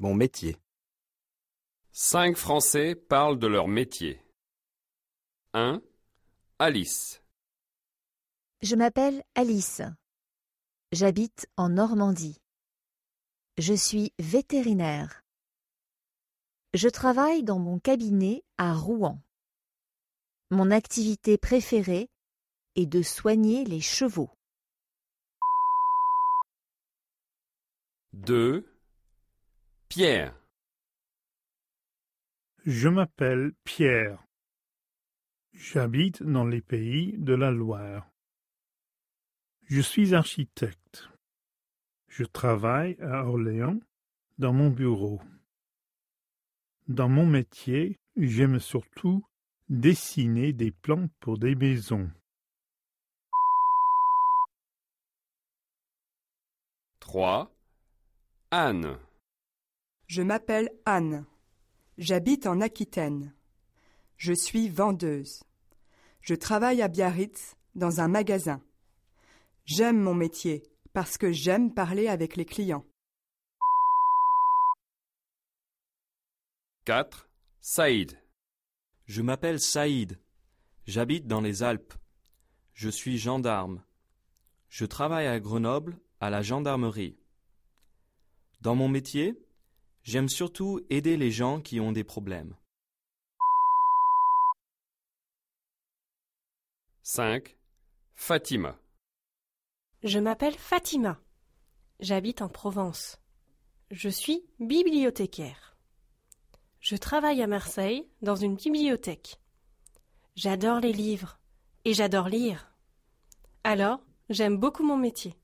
Mon métier. Cinq Français parlent de leur métier. 1. Alice. Je m'appelle Alice. J'habite en Normandie. Je suis vétérinaire. Je travaille dans mon cabinet à Rouen. Mon activité préférée est de soigner les chevaux. 2. Pierre. Je m'appelle Pierre. J'habite dans les pays de la Loire. Je suis architecte. Je travaille à Orléans dans mon bureau. Dans mon métier, j'aime surtout dessiner des plans pour des maisons. 3. Anne. Je m'appelle Anne. J'habite en Aquitaine. Je suis vendeuse. Je travaille à Biarritz dans un magasin. J'aime mon métier parce que j'aime parler avec les clients. 4. Saïd. Je m'appelle Saïd. J'habite dans les Alpes. Je suis gendarme. Je travaille à Grenoble à la gendarmerie. Dans mon métier, j'aime surtout aider les gens qui ont des problèmes. 5. Fatima. Je m'appelle Fatima. J'habite en Provence. Je suis bibliothécaire. Je travaille à Marseille dans une bibliothèque. J'adore les livres et j'adore lire. Alors, j'aime beaucoup mon métier.